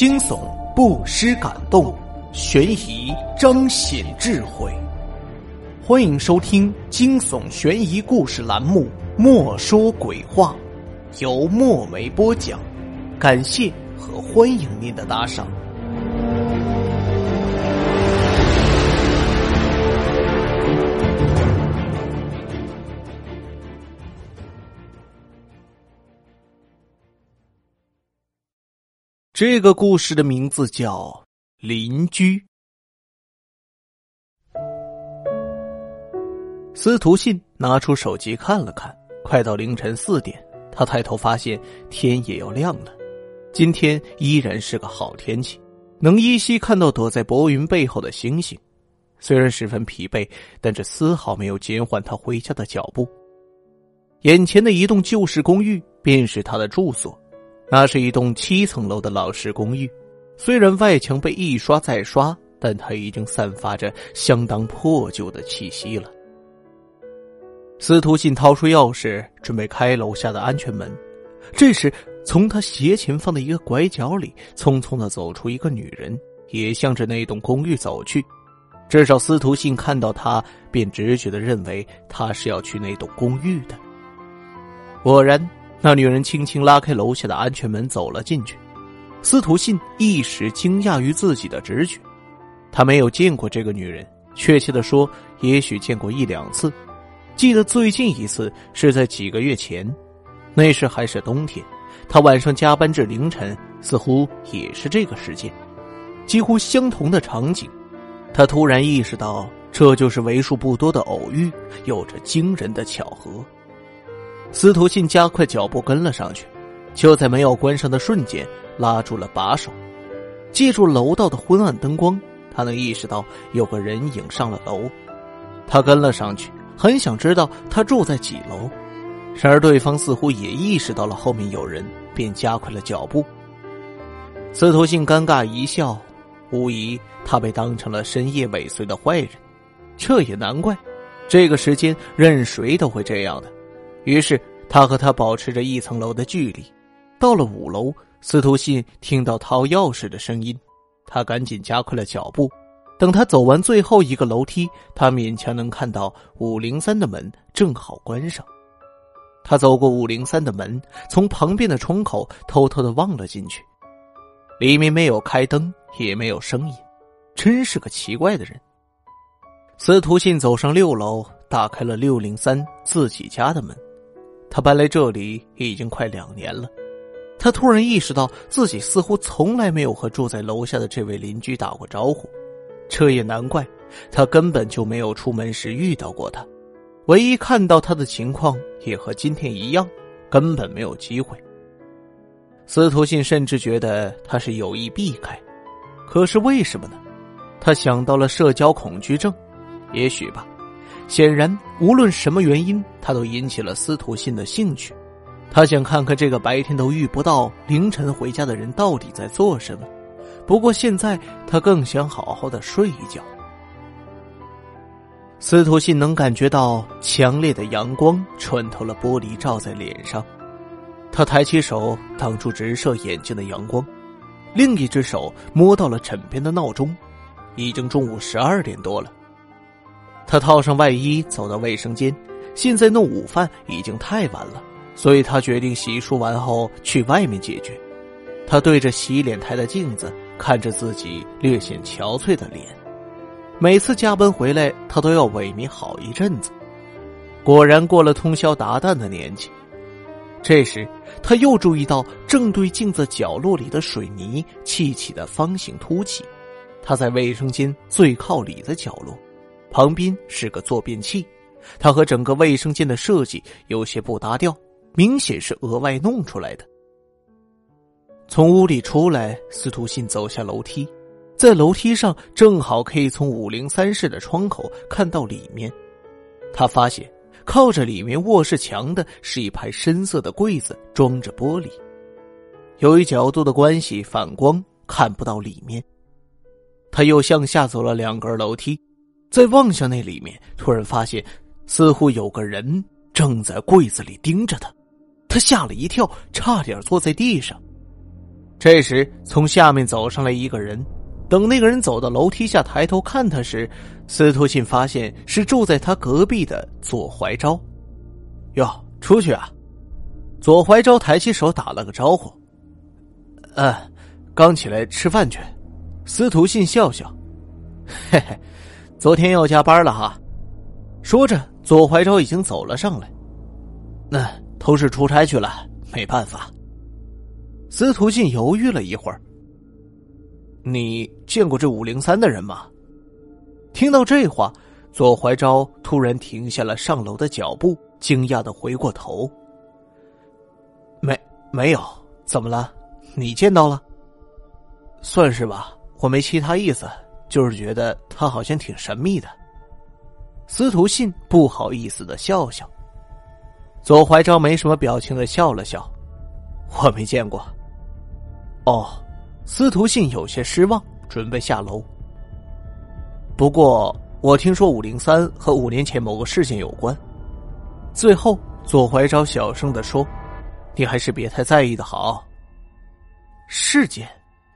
惊悚不失感动，悬疑彰显智慧。欢迎收听惊悚悬疑故事栏目《莫说鬼话》，由墨梅播讲。感谢和欢迎您的打赏。这个故事的名字叫《邻居》。司徒信拿出手机看了看，快到凌晨四点，他抬头发现天也要亮了。今天依然是个好天气，能依稀看到躲在薄云背后的星星。虽然十分疲惫，但这丝毫没有减缓他回家的脚步。眼前的一栋旧式公寓便是他的住所。那是一栋七层楼的老式公寓，虽然外墙被一刷再刷，但它已经散发着相当破旧的气息了。司徒信掏出钥匙，准备开楼下的安全门，这时，从他斜前方的一个拐角里，匆匆的走出一个女人，也向着那栋公寓走去。至少司徒信看到她，便直觉的认为她是要去那栋公寓的。果然。那女人轻轻拉开楼下的安全门，走了进去。司徒信一时惊讶于自己的直觉，他没有见过这个女人，确切的说，也许见过一两次。记得最近一次是在几个月前，那时还是冬天，他晚上加班至凌晨，似乎也是这个时间，几乎相同的场景。他突然意识到，这就是为数不多的偶遇，有着惊人的巧合。司徒信加快脚步跟了上去，就在没有关上的瞬间，拉住了把手。借助楼道的昏暗灯光，他能意识到有个人影上了楼。他跟了上去，很想知道他住在几楼。然而对方似乎也意识到了后面有人，便加快了脚步。司徒信尴尬一笑，无疑他被当成了深夜尾随的坏人。这也难怪，这个时间任谁都会这样的。于是他和他保持着一层楼的距离，到了五楼，司徒信听到掏钥匙的声音，他赶紧加快了脚步。等他走完最后一个楼梯，他勉强能看到五零三的门正好关上。他走过五零三的门，从旁边的窗口偷偷的望了进去，里面没有开灯，也没有声音，真是个奇怪的人。司徒信走上六楼，打开了六零三自己家的门。他搬来这里已经快两年了，他突然意识到自己似乎从来没有和住在楼下的这位邻居打过招呼，这也难怪，他根本就没有出门时遇到过他，唯一看到他的情况也和今天一样，根本没有机会。司徒信甚至觉得他是有意避开，可是为什么呢？他想到了社交恐惧症，也许吧。显然，无论什么原因，他都引起了司徒信的兴趣。他想看看这个白天都遇不到、凌晨回家的人到底在做什么。不过现在，他更想好好的睡一觉。司徒信能感觉到强烈的阳光穿透了玻璃，照在脸上。他抬起手挡住直射眼睛的阳光，另一只手摸到了枕边的闹钟，已经中午十二点多了。他套上外衣，走到卫生间。现在弄午饭已经太晚了，所以他决定洗漱完后去外面解决。他对着洗脸台的镜子，看着自己略显憔悴的脸。每次加班回来，他都要萎靡好一阵子。果然过了通宵达旦的年纪。这时，他又注意到正对镜子角落里的水泥砌起的方形凸起。他在卫生间最靠里的角落。旁边是个坐便器，它和整个卫生间的设计有些不搭调，明显是额外弄出来的。从屋里出来，司徒信走下楼梯，在楼梯上正好可以从五零三室的窗口看到里面。他发现靠着里面卧室墙的是一排深色的柜子，装着玻璃，由于角度的关系反光看不到里面。他又向下走了两格楼梯。再望向那里面，突然发现，似乎有个人正在柜子里盯着他，他吓了一跳，差点坐在地上。这时，从下面走上来一个人。等那个人走到楼梯下，抬头看他时，司徒信发现是住在他隔壁的左怀昭。哟，出去啊！左怀昭抬起手打了个招呼。嗯，刚起来吃饭去。司徒信笑笑，嘿嘿，昨天要加班了哈。说着，左怀昭已经走了上来。那同事出差去了，没办法。司徒静犹豫了一会儿。你见过这五零三的人吗？听到这话，左怀昭突然停下了上楼的脚步，惊讶的回过头。没没有，怎么了？你见到了？算是吧，我没其他意思，就是觉得他好像挺神秘的。司徒信不好意思的笑笑。左怀昭没什么表情的笑了笑，我没见过。哦。司徒信有些失望，准备下楼。不过，我听说五零三和五年前某个事件有关。最后，左怀昭小声的说：“你还是别太在意的好。”事件，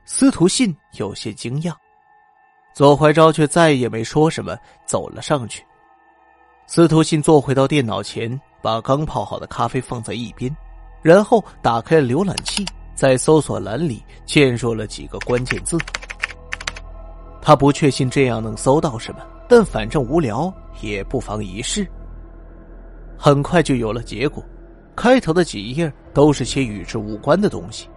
司徒信有些惊讶，左怀昭却再也没说什么，走了上去。司徒信坐回到电脑前，把刚泡好的咖啡放在一边，然后打开浏览器。在搜索栏里键入了几个关键字，他不确信这样能搜到什么，但反正无聊，也不妨一试。很快就有了结果，开头的几页都是些与之无关的东西。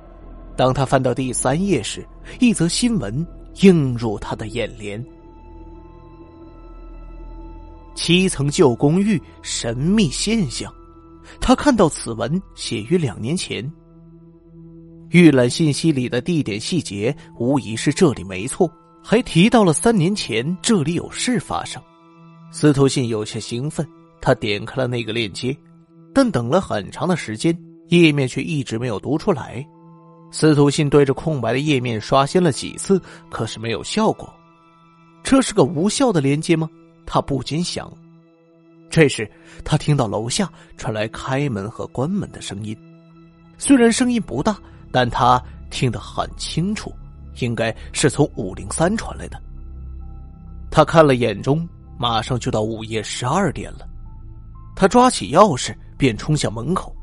当他翻到第三页时，一则新闻映入他的眼帘：七层旧公寓神秘现象。他看到此文写于两年前。预览信息里的地点细节无疑是这里没错，还提到了三年前这里有事发生。司徒信有些兴奋，他点开了那个链接，但等了很长的时间，页面却一直没有读出来。司徒信对着空白的页面刷新了几次，可是没有效果。这是个无效的连接吗？他不禁想。这时，他听到楼下传来开门和关门的声音，虽然声音不大。但他听得很清楚，应该是从五零三传来的。他看了眼钟，马上就到午夜十二点了。他抓起钥匙便冲向门口。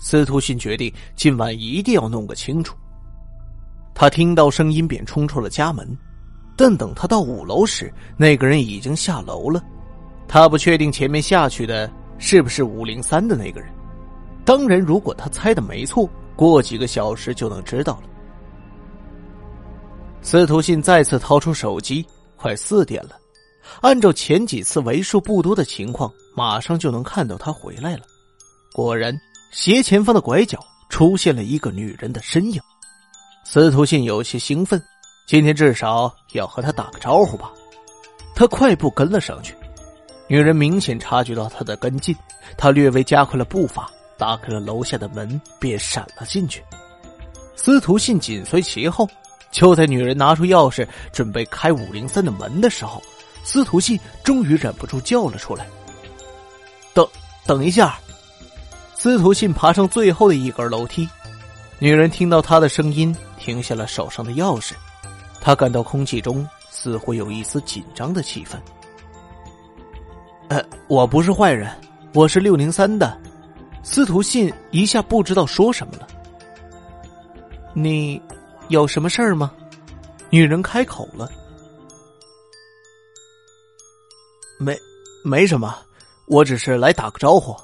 司徒信决定今晚一定要弄个清楚。他听到声音便冲出了家门，但等他到五楼时，那个人已经下楼了。他不确定前面下去的是不是五零三的那个人。当然，如果他猜的没错。过几个小时就能知道了。司徒信再次掏出手机，快四点了。按照前几次为数不多的情况，马上就能看到他回来了。果然，斜前方的拐角出现了一个女人的身影。司徒信有些兴奋，今天至少要和他打个招呼吧。他快步跟了上去，女人明显察觉到他的跟进，他略微加快了步伐。打开了楼下的门，便闪了进去。司徒信紧随其后。就在女人拿出钥匙准备开五零三的门的时候，司徒信终于忍不住叫了出来：“等等一下！”司徒信爬上最后的一根楼梯。女人听到他的声音，停下了手上的钥匙。他感到空气中似乎有一丝紧张的气氛。“呃，我不是坏人，我是六零三的。”司徒信一下不知道说什么了。你有什么事儿吗？女人开口了。没，没什么，我只是来打个招呼。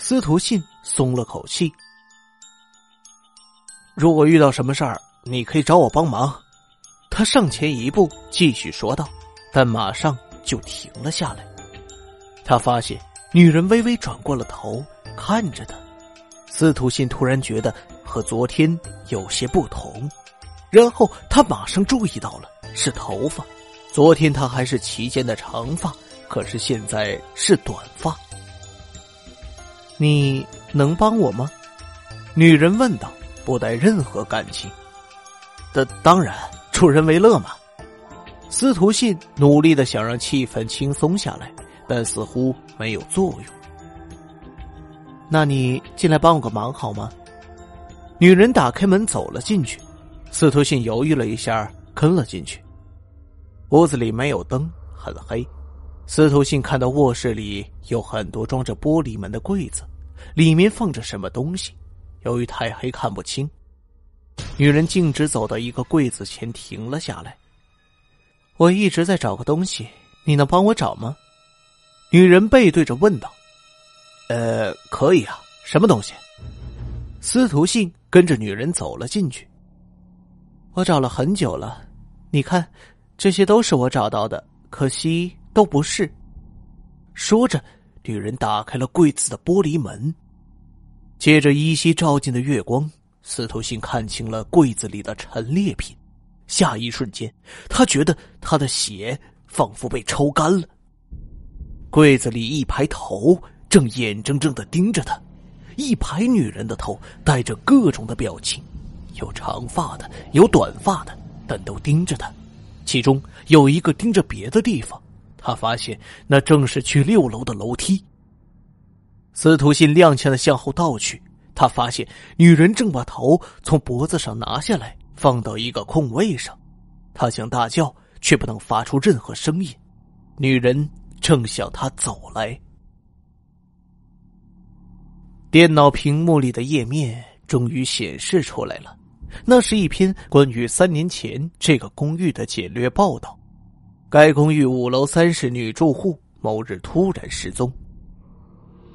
司徒信松了口气。如果遇到什么事儿，你可以找我帮忙。他上前一步，继续说道，但马上就停了下来。他发现女人微微转过了头。看着他，司徒信突然觉得和昨天有些不同，然后他马上注意到了是头发。昨天他还是齐肩的长发，可是现在是短发。你能帮我吗？女人问道，不带任何感情。的当然，助人为乐嘛。司徒信努力的想让气氛轻松下来，但似乎没有作用。那你进来帮我个忙好吗？女人打开门走了进去，司徒信犹豫了一下，跟了进去。屋子里没有灯，很黑。司徒信看到卧室里有很多装着玻璃门的柜子，里面放着什么东西。由于太黑看不清，女人径直走到一个柜子前停了下来。我一直在找个东西，你能帮我找吗？女人背对着问道。呃，可以啊，什么东西？司徒信跟着女人走了进去。我找了很久了，你看，这些都是我找到的，可惜都不是。说着，女人打开了柜子的玻璃门。借着依稀照进的月光，司徒信看清了柜子里的陈列品。下一瞬间，他觉得他的血仿佛被抽干了。柜子里一排头正眼睁睁的盯着他，一排女人的头带着各种的表情，有长发的，有短发的，但都盯着他。其中有一个盯着别的地方，他发现那正是去六楼的楼梯。司徒信踉跄的向后倒去，他发现女人正把头从脖子上拿下来，放到一个空位上。他想大叫，却不能发出任何声音。女人正向他走来。电脑屏幕里的页面终于显示出来了，那是一篇关于三年前这个公寓的简略报道。该公寓五楼三室女住户某日突然失踪。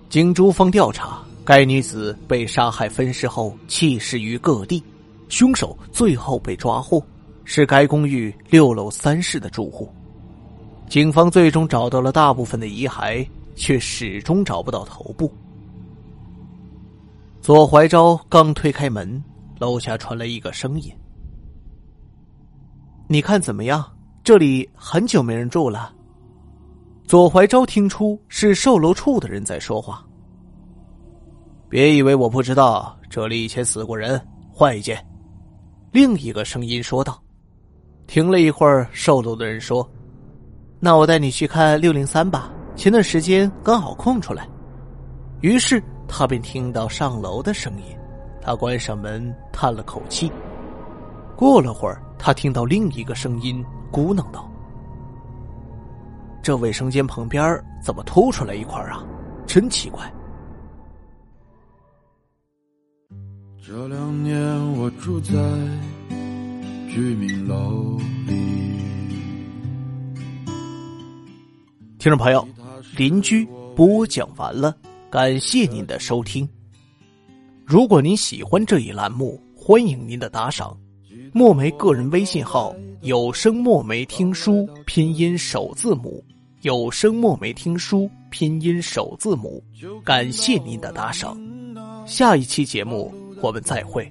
经诸方调查，该女子被杀害分尸后弃尸于各地，凶手最后被抓获，是该公寓六楼三室的住户。警方最终找到了大部分的遗骸，却始终找不到头部。左怀昭刚推开门，楼下传来一个声音：“你看怎么样？这里很久没人住了。”左怀昭听出是售楼处的人在说话。别以为我不知道，这里以前死过人，换一间。另一个声音说道。停了一会儿，售楼的人说：“那我带你去看六零三吧，前段时间刚好空出来。”于是他便听到上楼的声音，他关上门，叹了口气。过了会儿，他听到另一个声音咕囔道。这卫生间旁边怎么凸出来一块啊？真奇怪。这两年我住在居民楼里。听众朋友，邻居播讲完了，感谢您的收听。如果您喜欢这一栏目，欢迎您的打赏。墨梅个人微信号：有声墨梅听书拼音首字母。有声墨梅听书拼音首字母，感谢您的打赏。下一期节目我们再会。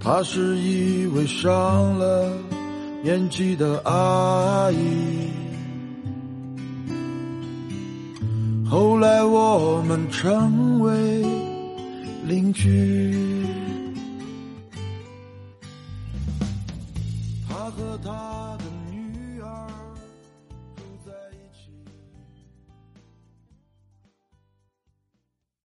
她是一位上了年纪的阿姨，后来我们成为邻居。